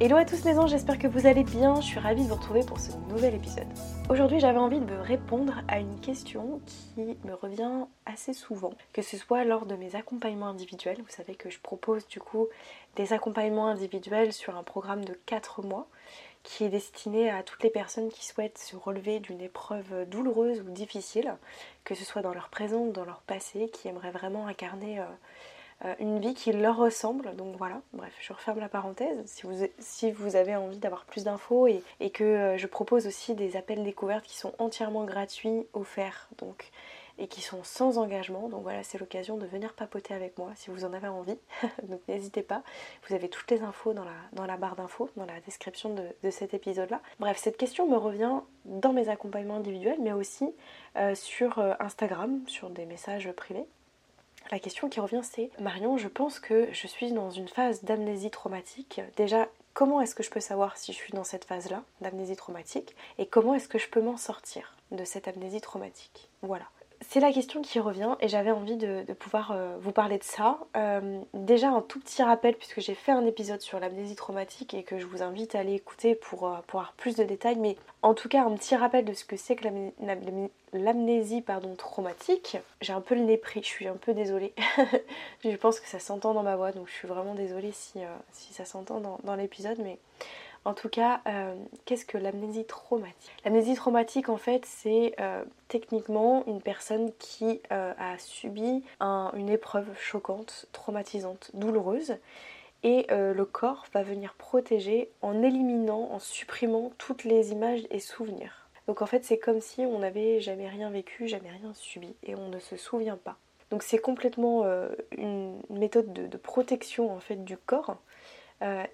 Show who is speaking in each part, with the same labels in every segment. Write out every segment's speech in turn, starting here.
Speaker 1: Hello à tous les anges, j'espère que vous allez bien. Je suis ravie de vous retrouver pour ce nouvel épisode. Aujourd'hui, j'avais envie de répondre à une question qui me revient assez souvent, que ce soit lors de mes accompagnements individuels. Vous savez que je propose du coup des accompagnements individuels sur un programme de 4 mois qui est destiné à toutes les personnes qui souhaitent se relever d'une épreuve douloureuse ou difficile, que ce soit dans leur présent ou dans leur passé, qui aimeraient vraiment incarner euh, une vie qui leur ressemble. Donc voilà, bref, je referme la parenthèse. Si vous, si vous avez envie d'avoir plus d'infos et, que euh, je propose aussi des appels découvertes qui sont entièrement gratuits, offerts, donc et qui sont sans engagement. Donc voilà, c'est l'occasion de venir papoter avec moi si vous en avez envie. donc n'hésitez pas. Vous avez toutes les infos dans la, dans la barre d'infos, dans la description de, cet épisode-là. Bref, cette question me revient dans mes accompagnements individuels, mais aussi euh, sur Instagram, sur des messages privés. La question qui revient c'est Marion, je pense que je suis dans une phase d'amnésie traumatique. Déjà, comment est-ce que je peux savoir si je suis dans cette phase-là d'amnésie traumatique et comment est-ce que je peux m'en sortir de cette amnésie traumatique? Voilà c'est la question qui revient et j'avais envie de, pouvoir euh, vous parler de ça. Euh, déjà un tout petit rappel puisque j'ai fait un épisode sur l'amnésie traumatique et que je vous invite à aller écouter pour, euh, avoir plus de détails. Mais en tout cas un petit rappel de ce que c'est que l'amnésie traumatique. J'ai un peu le nez pris, je suis un peu désolée. je pense que ça s'entend dans ma voix donc je suis vraiment désolée si, ça s'entend dans l'épisode. Mais en tout cas, euh, qu'est-ce que l'amnésie traumatique? L'amnésie traumatique, en fait, c'est euh, techniquement une personne qui euh, a subi une épreuve choquante, traumatisante, douloureuse, et le corps va venir protéger en éliminant, en supprimant toutes les images et souvenirs. Donc en fait, c'est comme si on n'avait jamais rien vécu, jamais rien subi, et on ne se souvient pas. Donc c'est complètement une méthode de, de, protection en fait du corps,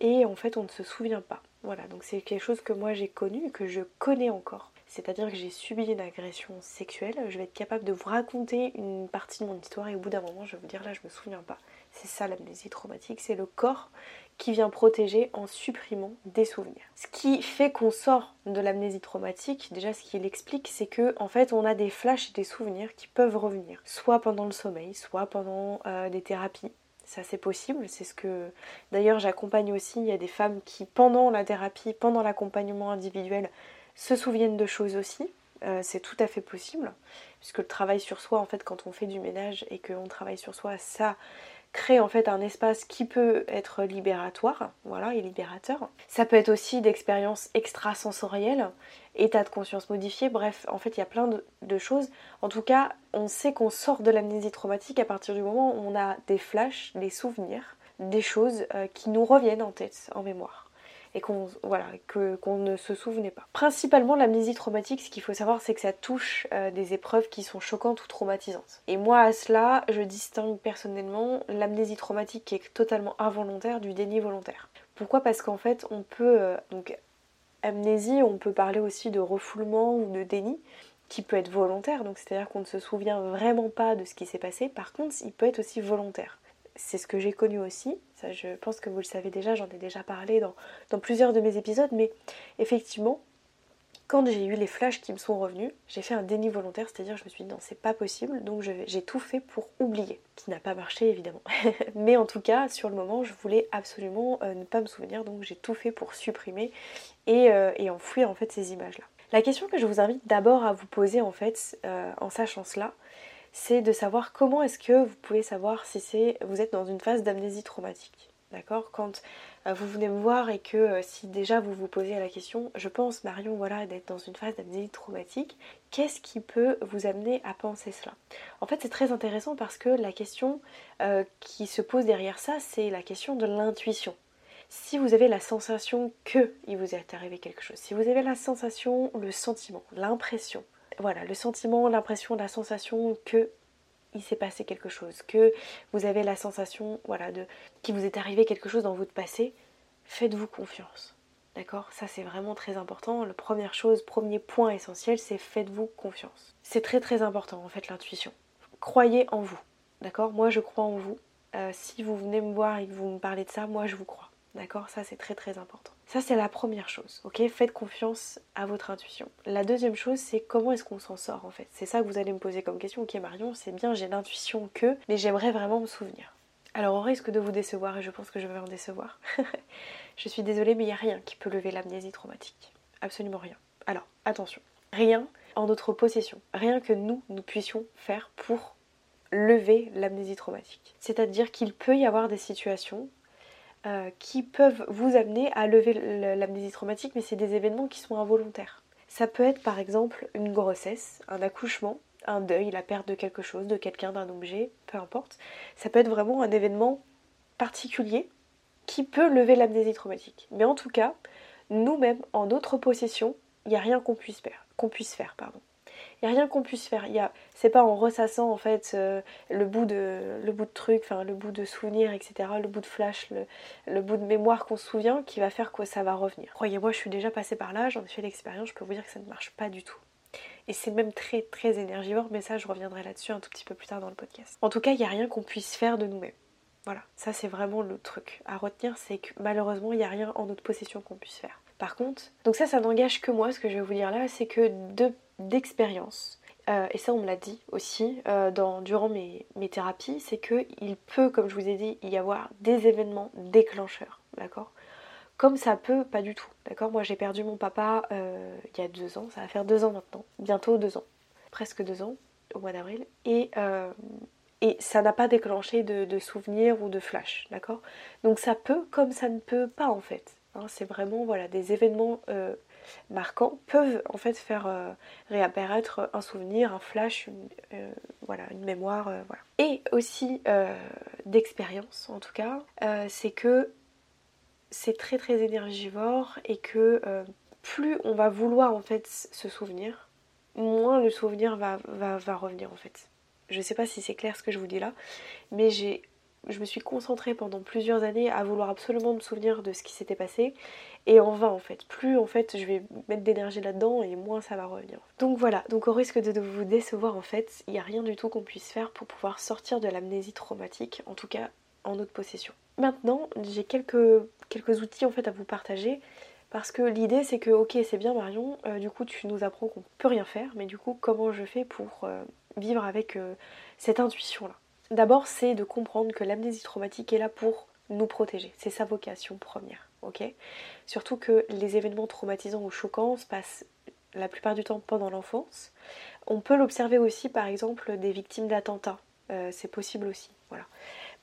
Speaker 1: et en fait on ne se souvient pas. Voilà, donc c'est quelque chose que moi j'ai connu que je connais encore. C'est-à-dire que j'ai subi une agression sexuelle, je vais être capable de vous raconter une partie de mon histoire et au bout d'un moment je vais vous dire là je me souviens pas. C'est ça l'amnésie traumatique, c'est le corps qui vient protéger en supprimant des souvenirs. Ce qui fait qu'on sort de l'amnésie traumatique, déjà ce qu'il explique, c'est que en fait on a des flashs et des souvenirs qui peuvent revenir, soit pendant le sommeil, soit pendant euh, des thérapies, ça c'est possible, c'est ce que d'ailleurs j'accompagne aussi, il y a des femmes qui pendant la thérapie, pendant l'accompagnement individuel se souviennent de choses aussi, euh, c'est tout à fait possible, puisque le travail sur soi en fait quand on fait du ménage et qu'on travaille sur soi, ça crée en fait un espace qui peut être libératoire, voilà, et libérateur. Ça peut être aussi d'expériences extrasensorielles, état de conscience modifié, bref, en fait il y a plein de, choses. En tout cas, on sait qu'on sort de l'amnésie traumatique à partir du moment où on a des flashs, des souvenirs, des choses euh, qui nous reviennent en tête, en mémoire et qu'on ne se souvenait pas. Principalement l'amnésie traumatique, ce qu'il faut savoir c'est que ça touche euh, des épreuves qui sont choquantes ou traumatisantes. Et moi à cela, je distingue personnellement l'amnésie traumatique qui est totalement involontaire du déni volontaire. Pourquoi? Parce qu'en fait on peut euh, donc amnésie, on peut parler aussi de refoulement ou de déni qui peut être volontaire, donc c'est-à-dire qu'on ne se souvient vraiment pas de ce qui s'est passé. Par contre, il peut être aussi volontaire c'est ce que j'ai connu aussi. Ça, je pense que vous le savez déjà, j'en ai déjà parlé dans, plusieurs de mes épisodes, mais effectivement, quand j'ai eu les flashs qui me sont revenus, j'ai fait un déni volontaire, c'est-à-dire je me suis dit non, c'est pas possible, donc j'ai tout fait pour oublier, qui n'a pas marché évidemment. mais en tout cas, sur le moment, je voulais absolument euh, ne pas me souvenir, donc j'ai tout fait pour supprimer et, euh, enfouir en fait ces images-là. La question que je vous invite d'abord à vous poser en fait, euh, en sachant cela, c'est de savoir comment est-ce que vous pouvez savoir si c'est vous êtes dans une phase d'amnésie traumatique. D'accord? Quand euh, vous venez me voir et que euh, si déjà vous vous posez la question, je pense Marion voilà d'être dans une phase d'amnésie traumatique, qu'est-ce qui peut vous amener à penser cela? En fait, c'est très intéressant parce que la question euh, qui se pose derrière ça, c'est la question de l'intuition. Si vous avez la sensation que il vous est arrivé quelque chose, si vous avez la sensation, le sentiment, l'impression voilà, le sentiment, l'impression, la sensation que il s'est passé quelque chose, que vous avez la sensation, voilà, de qu'il vous est arrivé quelque chose dans votre passé, faites-vous confiance. D'accord? Ça c'est vraiment très important. La première chose, premier point essentiel, c'est faites-vous confiance. C'est très très important en fait l'intuition. Croyez en vous. D'accord? Moi je crois en vous. Euh, si vous venez me voir et que vous me parlez de ça, moi je vous crois. D'accord? Ça c'est très très important. Ça c'est la première chose. Ok? Faites confiance à votre intuition. La deuxième chose c'est comment est-ce qu'on s'en sort en fait? C'est ça que vous allez me poser comme question. Ok Marion, c'est bien, j'ai l'intuition que, mais j'aimerais vraiment me souvenir. Alors au risque de vous décevoir, et je pense que je vais en décevoir, je suis désolée, mais il n'y a rien qui peut lever l'amnésie traumatique. Absolument rien. Alors attention, rien en notre possession, rien que nous, nous puissions faire pour lever l'amnésie traumatique. C'est-à-dire qu'il peut y avoir des situations euh, qui peuvent vous amener à lever l'amnésie traumatique, mais c'est des événements qui sont involontaires. Ça peut être par exemple une grossesse, un accouchement, un deuil, la perte de quelque chose, de quelqu'un, d'un objet, peu importe. Ça peut être vraiment un événement particulier qui peut lever l'amnésie traumatique. Mais en tout cas, nous-mêmes, en notre possession, il n'y a rien qu'on puisse faire. Qu'on puisse. N'y a rien qu'on puisse faire. Il c'est pas en ressassant en fait euh, le bout de le bout de truc, le bout de souvenir, etc., le bout de flash, le, bout de mémoire qu'on se souvient qui va faire que ça va revenir. Croyez-moi, je suis déjà passée par là, j'en ai fait l'expérience, je peux vous dire que ça ne marche pas du tout. Et c'est même très très énergivore, mais ça je reviendrai là-dessus un tout petit peu plus tard dans le podcast. En tout cas, il n'y a rien qu'on puisse faire de nous-mêmes. Voilà, ça c'est vraiment le truc à retenir, c'est que malheureusement il n'y a rien en notre possession qu'on puisse faire. Par contre, donc ça ça n'engage que moi, ce que je vais vous dire là, c'est que d'expérience, euh, et ça on me l'a dit aussi euh, durant mes, thérapies, c'est qu'il peut, comme je vous ai dit, y avoir des événements déclencheurs, d'accord? Comme ça peut, pas du tout. D'accord? Moi j'ai perdu mon papa euh, il y a deux ans, ça va faire deux ans maintenant, bientôt deux ans, presque deux ans au mois d'avril, et, et ça n'a pas déclenché de, souvenirs ou de flash, d'accord? Donc ça peut comme ça ne peut pas en fait. Hein. c'est vraiment voilà des événements euh, marquants peuvent en fait faire réapparaître un souvenir, un flash, une, voilà, une mémoire. Et aussi d'expérience en tout cas, c'est que c'est très très énergivore et que euh, plus on va vouloir en fait se souvenir, moins le souvenir va, va, revenir en fait. Je sais pas si c'est clair ce que je vous dis là, mais j'ai je me suis concentrée pendant plusieurs années à vouloir absolument me souvenir de ce qui s'était passé et en vain en fait. Plus en fait je vais mettre d'énergie là-dedans et moins ça va revenir. Donc voilà, donc au risque de vous décevoir en fait, il n'y a rien du tout qu'on puisse faire pour pouvoir sortir de l'amnésie traumatique, en tout cas en notre possession. Maintenant, j'ai quelques, outils en fait à vous partager parce que l'idée c'est que ok c'est bien Marion, euh, du coup tu nous apprends qu'on peut rien faire, mais du coup comment je fais pour euh, vivre avec euh, cette intuition là D'abord c'est de comprendre que l'amnésie traumatique est là pour nous protéger, c'est sa vocation première, ok? Surtout que les événements traumatisants ou choquants se passent la plupart du temps pendant l'enfance. On peut l'observer aussi par exemple des victimes d'attentats, c'est possible aussi, voilà.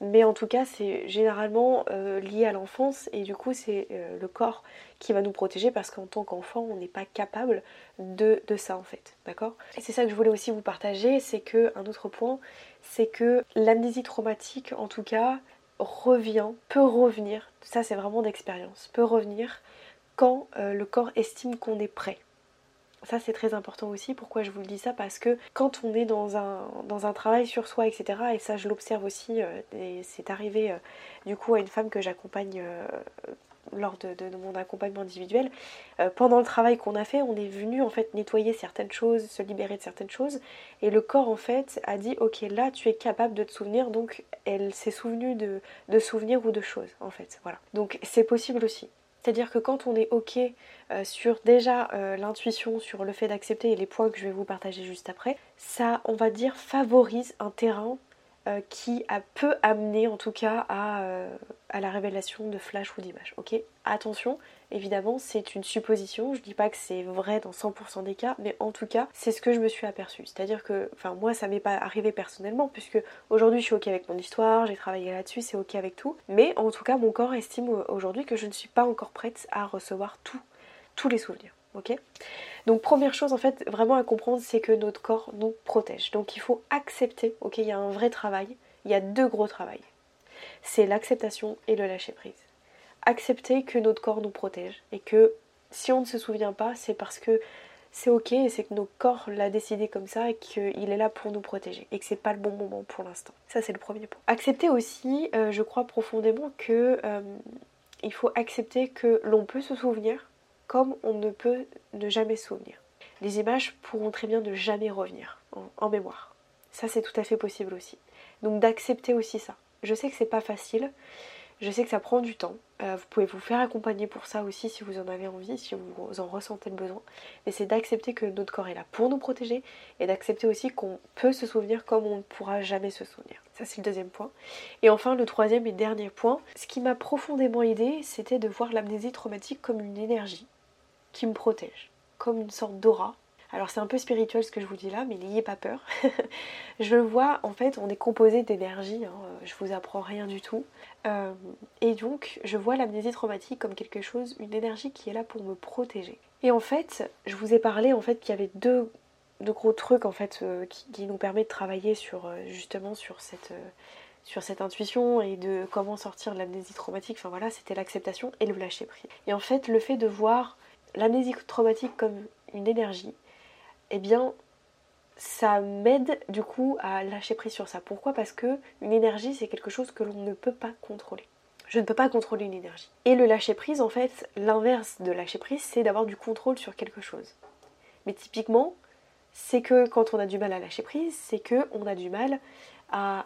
Speaker 1: Mais en tout cas, c'est généralement euh, lié à l'enfance et du coup, c'est euh, le corps qui va nous protéger parce qu'en tant qu'enfant, on n'est pas capable de, ça en fait. D'accord? Et c'est ça que je voulais aussi vous partager c'est que, un autre point, c'est que l'amnésie traumatique, en tout cas, revient, peut revenir, ça c'est vraiment d'expérience, peut revenir quand euh, le corps estime qu'on est prêt. Ça c'est très important aussi. Pourquoi je vous le dis ça? Parce que quand on est dans un, dans un travail sur soi, etc., et ça je l'observe aussi, euh, et c'est arrivé euh, du coup à une femme que j'accompagne euh, lors de, mon accompagnement individuel, pendant le travail qu'on a fait, on est venu en fait nettoyer certaines choses, se libérer de certaines choses, et le corps en fait a dit ok là tu es capable de te souvenir, donc elle s'est souvenue de, de souvenirs ou de choses en fait. Voilà. Donc c'est possible aussi. C'est-à-dire que quand on est OK euh, sur déjà euh, l'intuition, sur le fait d'accepter et les points que je vais vous partager juste après, ça, on va dire, favorise un terrain euh, qui a, peut amener en tout cas à, euh, à la révélation de flash ou d'images. Ok Attention, évidemment, c'est une supposition. Je dis pas que c'est vrai dans 100% des cas, mais en tout cas, c'est ce que je me suis aperçue. C'est-à-dire que, enfin, moi, ça m'est pas arrivé personnellement, puisque aujourd'hui, je suis ok avec mon histoire, j'ai travaillé là-dessus, c'est ok avec tout. Mais en tout cas, mon corps estime aujourd'hui que je ne suis pas encore prête à recevoir tout, tous les souvenirs ok Donc première chose en fait vraiment à comprendre c'est que notre corps nous protège. Donc il faut accepter, ok, il y a un vrai travail, il y a deux gros travails. C'est l'acceptation et le lâcher prise. Accepter que notre corps nous protège et que si on ne se souvient pas, c'est parce que c'est ok et c'est que notre corps l'a décidé comme ça et qu'il est là pour nous protéger et que c'est pas le bon moment pour l'instant. Ça c'est le premier point. Accepter aussi, euh, je crois profondément que euh, il faut accepter que l'on peut se souvenir comme on ne peut ne jamais souvenir. Les images pourront très bien ne jamais revenir en mémoire. Ça c'est tout à fait possible aussi. Donc d'accepter aussi ça. Je sais que c'est pas facile, je sais que ça prend du temps. Euh, vous pouvez vous faire accompagner pour ça aussi si vous en avez envie, si vous en ressentez le besoin. Mais c'est d'accepter que notre corps est là pour nous protéger et d'accepter aussi qu'on peut se souvenir comme on ne pourra jamais se souvenir. Ça c'est le deuxième point. Et enfin le troisième et dernier point, ce qui m'a profondément aidé, c'était de voir l'amnésie traumatique comme une énergie qui me protège, comme une sorte d'aura alors c'est un peu spirituel ce que je vous dis là, mais n'ayez pas peur. je vois, en fait, on est composé d'énergie, hein, je vous apprends rien du tout. Euh, et donc, je vois l'amnésie traumatique comme quelque chose, une énergie qui est là pour me protéger. Et en fait, je vous ai parlé en fait qu'il y avait deux, gros trucs en fait euh, qui, nous permettent de travailler sur euh, justement sur cette sur cette intuition et de comment sortir de l'amnésie traumatique. Enfin voilà, c'était l'acceptation et le lâcher prise. Et en fait, le fait de voir l'amnésie traumatique comme une énergie, eh bien ça m'aide du coup à lâcher prise sur ça. Pourquoi? Parce que une énergie c'est quelque chose que l'on ne peut pas contrôler. Je ne peux pas contrôler une énergie. Et le lâcher prise, en fait, l'inverse de lâcher prise, c'est d'avoir du contrôle sur quelque chose. Mais typiquement, c'est que quand on a du mal à lâcher prise, c'est que on a du mal à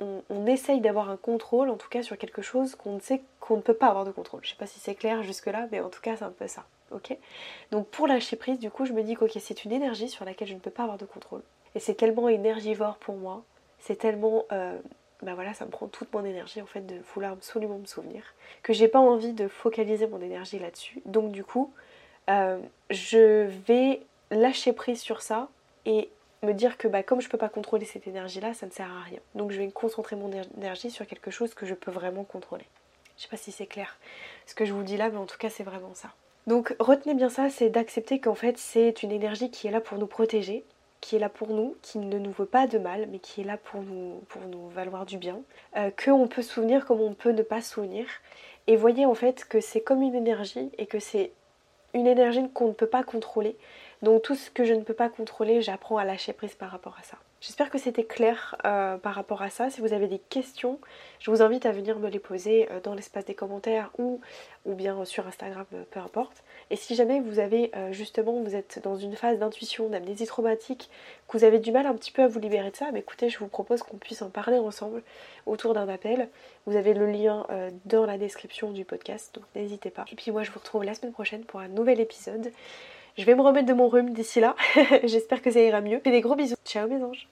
Speaker 1: on, essaye d'avoir un contrôle, en tout cas sur quelque chose qu'on ne sait qu'on ne peut pas avoir de contrôle. Je sais pas si c'est clair jusque là, mais en tout cas c'est un peu ça Donc pour lâcher prise, du coup, je me dis que c'est une énergie sur laquelle je ne peux pas avoir de contrôle. Et c'est tellement énergivore pour moi, c'est tellement... Bah voilà, ça me prend toute mon énergie en fait de vouloir absolument me souvenir, que j'ai pas envie de focaliser mon énergie là-dessus. Donc du coup, euh, je vais lâcher prise sur ça et me dire que bah, comme je peux pas contrôler cette énergie là, ça ne sert à rien. Donc je vais concentrer mon énergie sur quelque chose que je peux vraiment contrôler. Je sais pas si c'est clair ce que je vous dis là, mais en tout cas c'est vraiment ça. Donc retenez bien ça, c'est d'accepter qu'en fait c'est une énergie qui est là pour nous protéger, qui est là pour nous, qui ne nous veut pas de mal, mais qui est là pour nous, pour nous valoir du bien, euh, qu'on peut souvenir comme on peut ne pas souvenir. Et voyez en fait que c'est comme une énergie et que c'est une énergie qu'on ne peut pas contrôler. Donc tout ce que je ne peux pas contrôler, j'apprends à lâcher prise par rapport à ça. J'espère que c'était clair euh, par rapport à ça. Si vous avez des questions, je vous invite à venir me les poser euh, dans l'espace des commentaires ou, ou bien sur Instagram, euh, peu importe. Et si jamais vous avez justement, vous êtes dans une phase d'intuition, d'amnésie traumatique, que vous avez du mal un petit peu à vous libérer de ça, écoutez, je vous propose qu'on puisse en parler ensemble autour d'un appel. Vous avez le lien dans la description du podcast, donc n'hésitez pas. Et puis moi je vous retrouve la semaine prochaine pour un nouvel épisode. Je vais me remettre de mon rhume d'ici là. J'espère que ça ira mieux. Fais des gros bisous. Ciao mes anges.